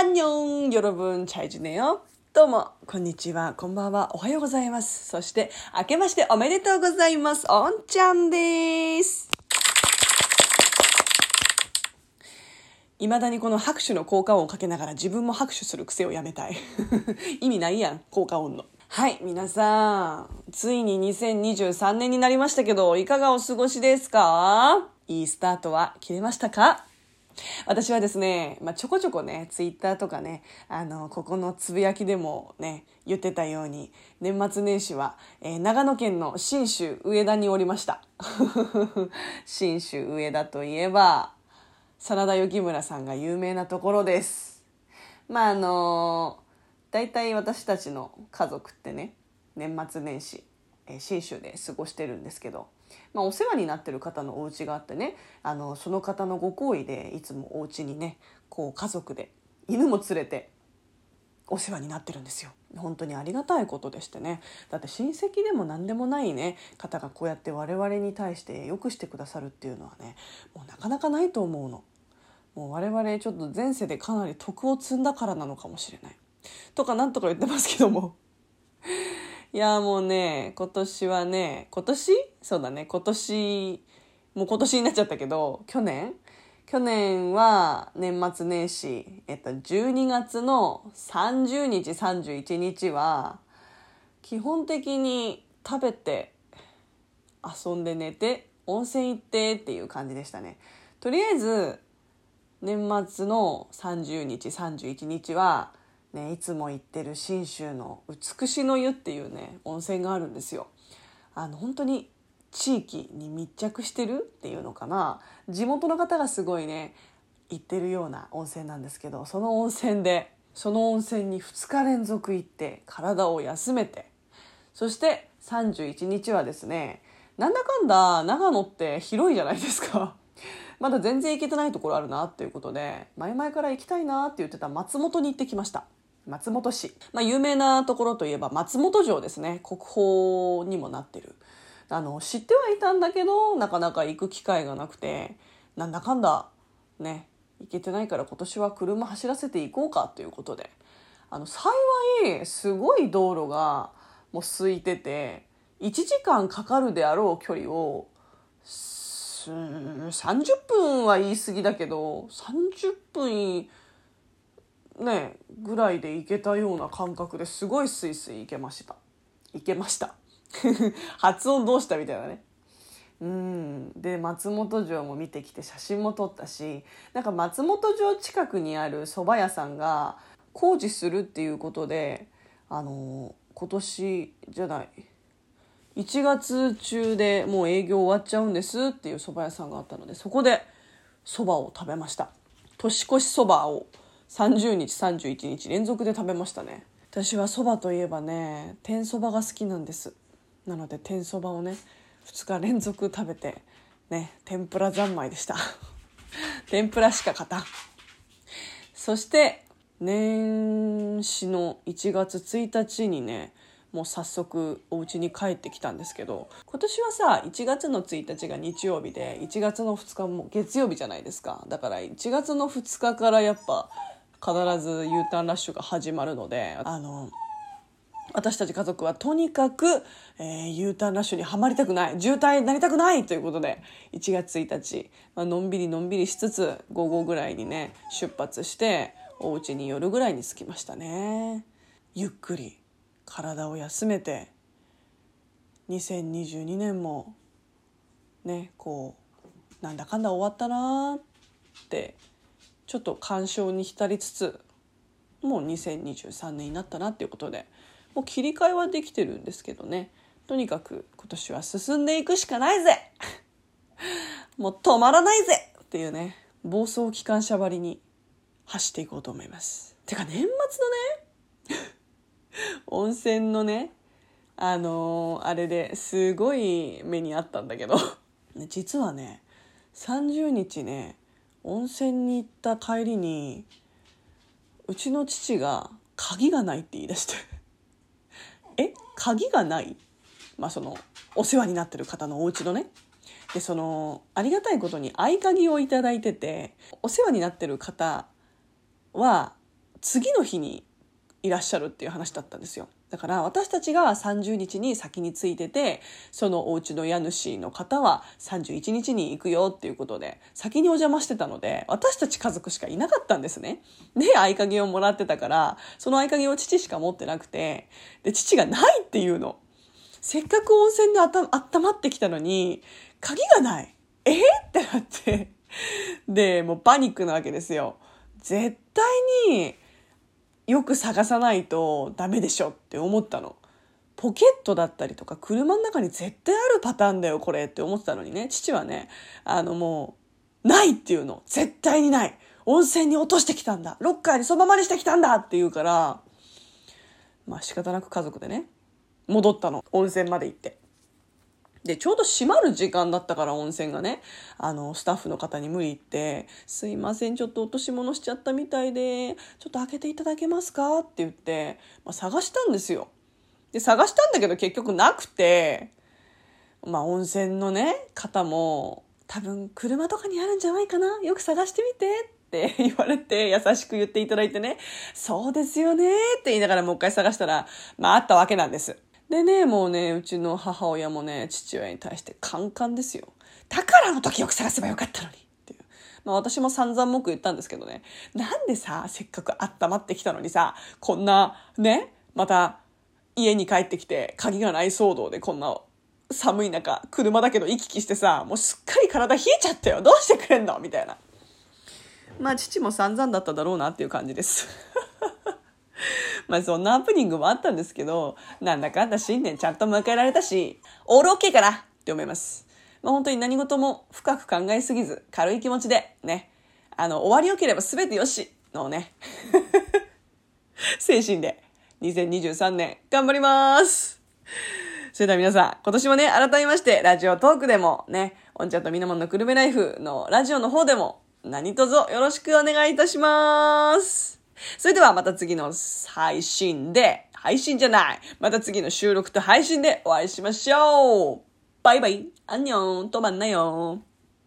안녕여러분잘지내 요? どうも、こんにちは、こんばんは、おはようございます。そして、明けましておめでとうございます。おんちゃんです。いまだにこの拍手の効果音をかけながら自分も拍手する癖をやめたい。意味ないやん、効果音の。はい、皆さん、ついに2023年になりましたけど、いかがお過ごしですかいいスタートは切れましたか私はですね、まあ、ちょこちょこね、ツイッターとかね、あの、ここのつぶやきでもね、言ってたように、年末年始は、えー長野県の信州上田におりました。信州上田といえば、真田幸村さんが有名なところです。まああの大体私たちの家族ってね年末年始、えー信州で過ごしてるんですけど、まあ、お世話になってる方のお家があってねあのその方のご厚意でいつもお家にねこう家族で犬も連れてお世話になってるんですよ。本当にありがたいことでしてね。だって親戚でも何でもないね方がこうやって我々に対してよくしてくださるっていうのはねもうなかなかないと思うの。もう我々ちょっと前世でかなり徳を積んだからなのかもしれない。とかなんとか言ってますけども。いやもうね今年はね今年そうだね。今年もう今年になっちゃったけど去年？去年は年末年始、えっと、12月の30日31日は基本的に食べて遊んで寝て温泉行ってっていう感じでしたね。とりあえず年末の30日31日は、ね、いつも行ってる信州の美しの湯っていうね温泉があるんですよ。あの本当に地域に密着してるっていうのかな？地元の方がすごいね行ってるような温泉なんですけどその温泉でその温泉に2日連続行って体を休めてそして31日はですねなんだかんだ長野って広いじゃないですか。まだ全然行けてないところあるなっていうことで前々から行きたいなって言ってた松本に行ってきました。松本市、まあ、有名なところといえば松本城ですね。国宝にもなってる。あの知ってはいたんだけどなかなか行く機会がなくてなんだかんだね行けてないから今年は車走らせていこうかということで。あの幸いすごい道路がもう空いてて1時間かかるであろう距離を30分は言い過ぎだけど30分ねぐらいで行けたような感覚ですごいスイスイ行けました。行けました。発音どうしたみたいなね。うん。で松本城も見てきて写真も撮ったしなんか松本城近くにある蕎麦屋さんが工事するっていうことであの今年じゃない1月中でもう営業終わっちゃうんですっていう蕎麦屋さんがあったのでそこで蕎麦を食べました。年越しそばを30日31日連続で食べましたね。私は蕎麦といえばね天そばが好きなんです。なので天そばをね2日連続食べてね天ぷら三昧でした。天ぷらしか勝たん。そして年始の1月1日にねもう早速お家に帰ってきたんですけど今年はさ1月の1日が日曜日で1月の2日も月曜日じゃないですか。だから1月の2日からやっぱ必ず U ターンラッシュが始まるのであの私たち家族はとにかく、えー、U ターンラッシュにはまりたくない。渋滞になりたくない！ということで1月1日、まあのんびりのんびりしつつ午後ぐらいにね出発してお家に夜ぐらいに着きましたね。ゆっくり体を休めて2022年もねこうなんだかんだ終わったなーってちょっと感傷に浸りつつもう2023年になったなっていうことでもう切り替えはできてるんですけどね。とにかく今年は進んでいくしかないぜ。もう止まらないぜ。っていうね。暴走機関車張りに走っていこうと思います。てか年末のね 温泉のねあのーあれですごい目にあったんだけど。実はね30日ね温泉に行った帰りにうちの父が鍵がないって言い出して。鍵がないまあそのお世話になってる方のお家のねでそのありがたいことに合鍵を頂いててお世話になってる方は次の日にいらっしゃるっていう話だったんですよ。だから私たちが30日に先に着いてて、そのお家の家主の方は31日に行くよっていうことで、先にお邪魔してたので、私たち家族しかいなかったんですね。で、合鍵をもらってたから、その合鍵を父しか持ってなくて、で、父がないっていうの。せっかく温泉であた温まってきたのに、鍵がない。え？ってなって。で、もうパニックなわけですよ。絶対によく探さないとダメでしょって思ったの。ポケットだったりとか車の中に絶対あるパターンだよこれって思ってたのにね。父はねあのもうないっていうの。絶対にない。温泉に落としてきたんだ。ロッカーにそのままにしてきたんだって言うからまあ仕方なく家族でね戻ったの。温泉まで行って。で、ちょうど閉まる時間だったから温泉がね、あの、スタッフの方に無理言って、すいません、ちょっと落とし物しちゃったみたいで、ちょっと開けていただけますか？って言って、まあ、探したんですよ。で、探したんだけど結局なくて、まあ、温泉のね、方も、多分車とかにあるんじゃないかな？よく探してみて！って言われて、優しく言っていただいてね、そうですよね！って言いながらもう一回探したら、まああったわけなんです。でね、もうね、うちの母親もね、父親に対してカンカンですよ。宝の時よく探せばよかったのに。っていう。まあ私も散々文句言ったんですけどね。なんでさ、せっかく温まってきたのにさ、こんな、ね、また家に帰ってきて鍵がない騒動でこんな寒い中、車だけど行き来してさ、もうすっかり体冷えちゃったよ。どうしてくれんの？みたいな。まあ父も散々だっただろうなっていう感じです。まあそんなハプニングもあったんですけど、なんだかんだ新年ちゃんと迎えられたし、オールオッケーかなって思います。まあ本当に何事も深く考えすぎず、軽い気持ちで、ね、あの、終わりよければ全てよしのね、精神で2023年頑張りますそれでは皆さん、今年もね、改めまして、ラジオトークでもね、おんちゃんとみなもんのくるめライフのラジオの方でも、何卒よろしくお願いいたします。それではまた次の配信で、配信じゃない。また次の収録と配信でお会いしましょう。バイバイ。アンニョン。とまんなよ。